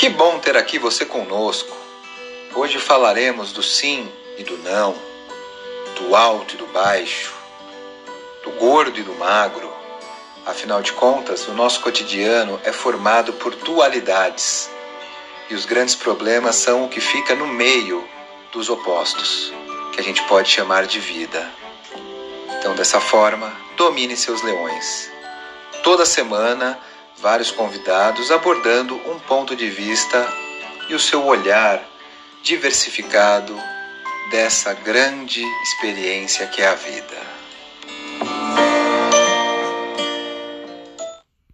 Que bom ter aqui você conosco. Hoje falaremos do sim e do não, do alto e do baixo, do gordo e do magro. Afinal de contas, o nosso cotidiano é formado por dualidades e os grandes problemas são o que fica no meio dos opostos, que a gente pode chamar de vida. Então, dessa forma, domine seus leões. Toda semana, vários convidados abordando um ponto de vista e o seu olhar diversificado dessa grande experiência que é a vida.